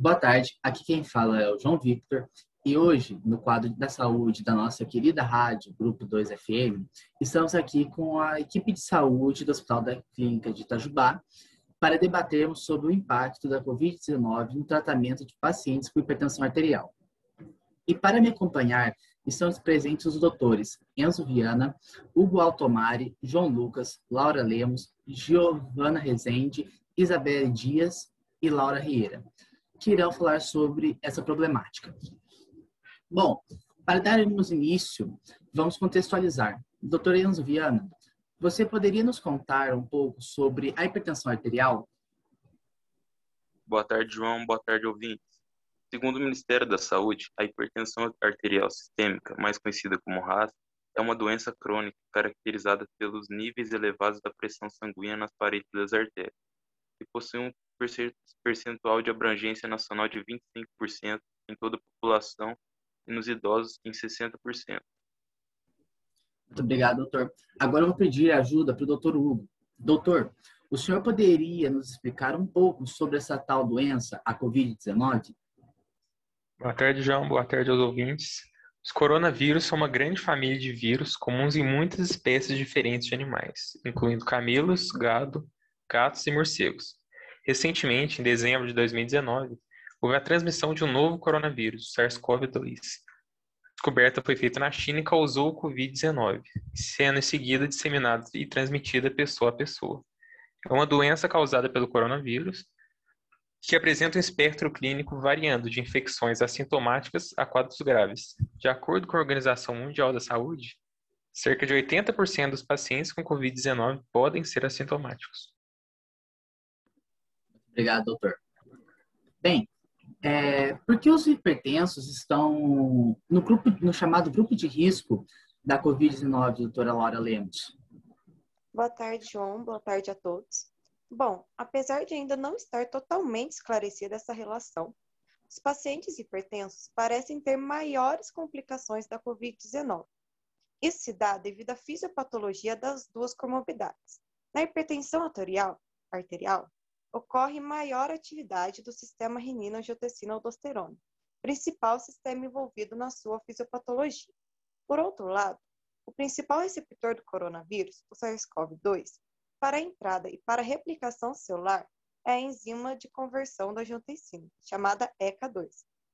Boa tarde, aqui quem fala é o João Victor e hoje, no quadro da saúde da nossa querida rádio, Grupo 2 FM, estamos aqui com a equipe de saúde do Hospital da Clínica de Itajubá para debatermos sobre o impacto da Covid-19 no tratamento de pacientes com hipertensão arterial. E para me acompanhar, estão presentes os doutores Enzo Viana, Hugo Altomari, João Lucas, Laura Lemos, Giovana Rezende, Isabel Dias e Laura Rieira que irão falar sobre essa problemática. Bom, para darmos início, vamos contextualizar. Doutor Enzo Viana, você poderia nos contar um pouco sobre a hipertensão arterial? Boa tarde, João. Boa tarde, ouvintes. Segundo o Ministério da Saúde, a hipertensão arterial sistêmica, mais conhecida como RAS, é uma doença crônica caracterizada pelos níveis elevados da pressão sanguínea nas paredes das artérias, e possui um percentual de abrangência nacional de 25% em toda a população e nos idosos em 60%. Muito obrigado, doutor. Agora eu vou pedir ajuda para o doutor Hugo. Doutor, o senhor poderia nos explicar um pouco sobre essa tal doença, a Covid-19? Boa tarde, João. Boa tarde aos ouvintes. Os coronavírus são uma grande família de vírus comuns em muitas espécies diferentes de animais, incluindo camelos, gado, gatos e morcegos. Recentemente, em dezembro de 2019, houve a transmissão de um novo coronavírus, o SARS-CoV-2. A descoberta foi feita na China e causou o Covid-19, sendo em seguida disseminada e transmitida pessoa a pessoa. É uma doença causada pelo coronavírus que apresenta um espectro clínico variando de infecções assintomáticas a quadros graves. De acordo com a Organização Mundial da Saúde, cerca de 80% dos pacientes com Covid-19 podem ser assintomáticos. Obrigado, doutor. Bem, é, por que os hipertensos estão no grupo, no chamado grupo de risco da Covid-19, doutora Laura Lemos? Boa tarde, João. Boa tarde a todos. Bom, apesar de ainda não estar totalmente esclarecida essa relação, os pacientes hipertensos parecem ter maiores complicações da Covid-19. Isso se dá devido à fisiopatologia das duas comorbidades. Na hipertensão arterial, arterial ocorre maior atividade do sistema renina-angiotensina-aldosterona, principal sistema envolvido na sua fisiopatologia. Por outro lado, o principal receptor do coronavírus, o SARS-CoV-2, para a entrada e para a replicação celular é a enzima de conversão da angiotensina, chamada ECA2,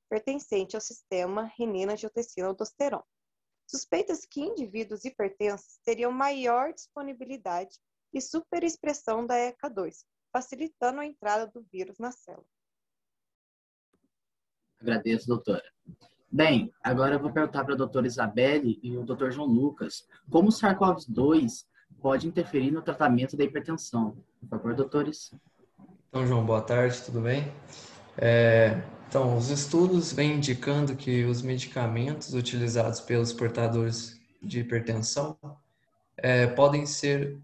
pertencente ao sistema renina-angiotensina-aldosterona. Suspeitas que indivíduos hipertensos teriam maior disponibilidade e superexpressão da ECA2, facilitando a entrada do vírus na célula. Agradeço, doutora. Bem, agora eu vou perguntar para a doutora Isabelle e o doutor João Lucas como o SARS-CoV-2 pode interferir no tratamento da hipertensão. Por favor, doutores. Então, João, boa tarde, tudo bem? É, então, os estudos vêm indicando que os medicamentos utilizados pelos portadores de hipertensão é, podem ser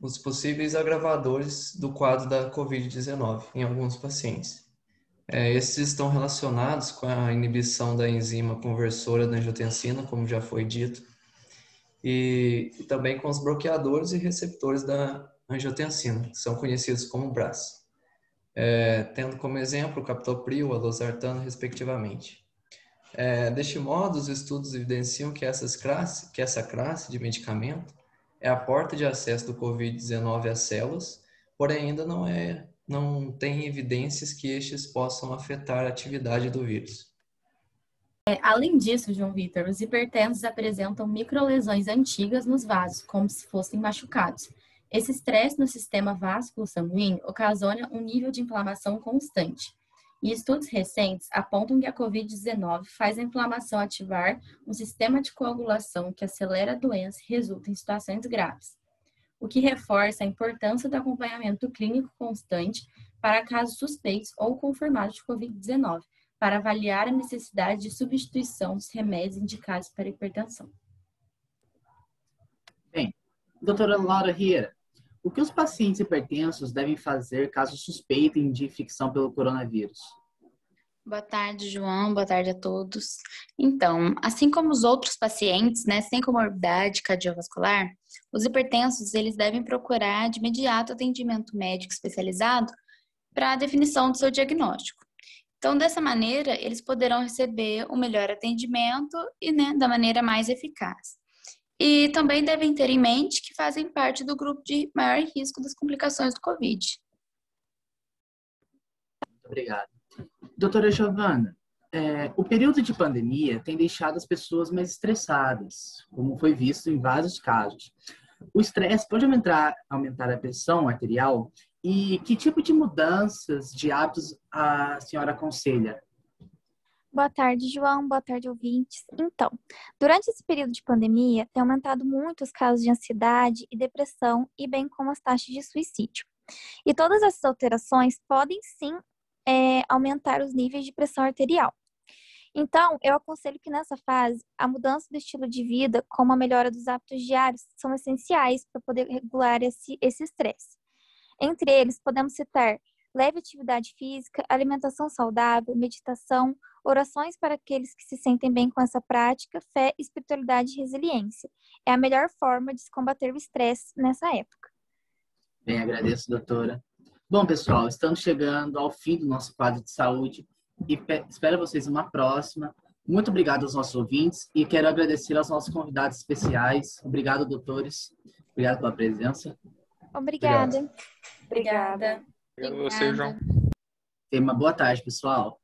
os possíveis agravadores do quadro da Covid-19 em alguns pacientes. É, esses estão relacionados com a inibição da enzima conversora da angiotensina, como já foi dito, e, e também com os bloqueadores e receptores da angiotensina, que são conhecidos como BRAS, é, tendo como exemplo o captopril, a losartano, respectivamente. É, deste modo, os estudos evidenciam que, essas classe, que essa classe de medicamento é a porta de acesso do COVID-19 às células, porém ainda não é não tem evidências que estes possam afetar a atividade do vírus. É, além disso, João Vitor, os hipertensos apresentam microlesões antigas nos vasos, como se fossem machucados. Esse estresse no sistema vasculo sanguíneo ocasiona um nível de inflamação constante. E estudos recentes apontam que a COVID-19 faz a inflamação ativar um sistema de coagulação que acelera a doença e resulta em situações graves, o que reforça a importância do acompanhamento clínico constante para casos suspeitos ou confirmados de COVID-19, para avaliar a necessidade de substituição dos remédios indicados para hipertensão. Bem, doutora Laura Riera, o que os pacientes hipertensos devem fazer caso suspeitem de infecção pelo coronavírus? Boa tarde, João. Boa tarde a todos. Então, assim como os outros pacientes, né, sem comorbidade cardiovascular, os hipertensos eles devem procurar de imediato atendimento médico especializado para a definição do seu diagnóstico. Então, dessa maneira, eles poderão receber o um melhor atendimento e né, da maneira mais eficaz. E também devem ter em mente que fazem parte do grupo de maior risco das complicações do Covid. Muito obrigado. Doutora Giovana, é, o período de pandemia tem deixado as pessoas mais estressadas, como foi visto em vários casos. O estresse pode aumentar, aumentar a pressão arterial e que tipo de mudanças de hábitos a senhora aconselha? Boa tarde, João. Boa tarde, ouvintes. Então, durante esse período de pandemia, tem aumentado muito os casos de ansiedade e depressão, e bem como as taxas de suicídio. E todas essas alterações podem sim é, aumentar os níveis de pressão arterial. Então, eu aconselho que nessa fase, a mudança do estilo de vida, como a melhora dos hábitos diários, são essenciais para poder regular esse estresse. Entre eles, podemos citar leve atividade física, alimentação saudável, meditação, orações para aqueles que se sentem bem com essa prática, fé, espiritualidade e resiliência. É a melhor forma de se combater o estresse nessa época. Bem, agradeço, doutora. Bom, pessoal, estamos chegando ao fim do nosso quadro de saúde e espero vocês numa próxima. Muito obrigado aos nossos ouvintes e quero agradecer aos nossos convidados especiais. Obrigado, doutores. Obrigado pela presença. Obrigada. Obrigada. Obrigado. Você, João. Tenha uma boa tarde, pessoal.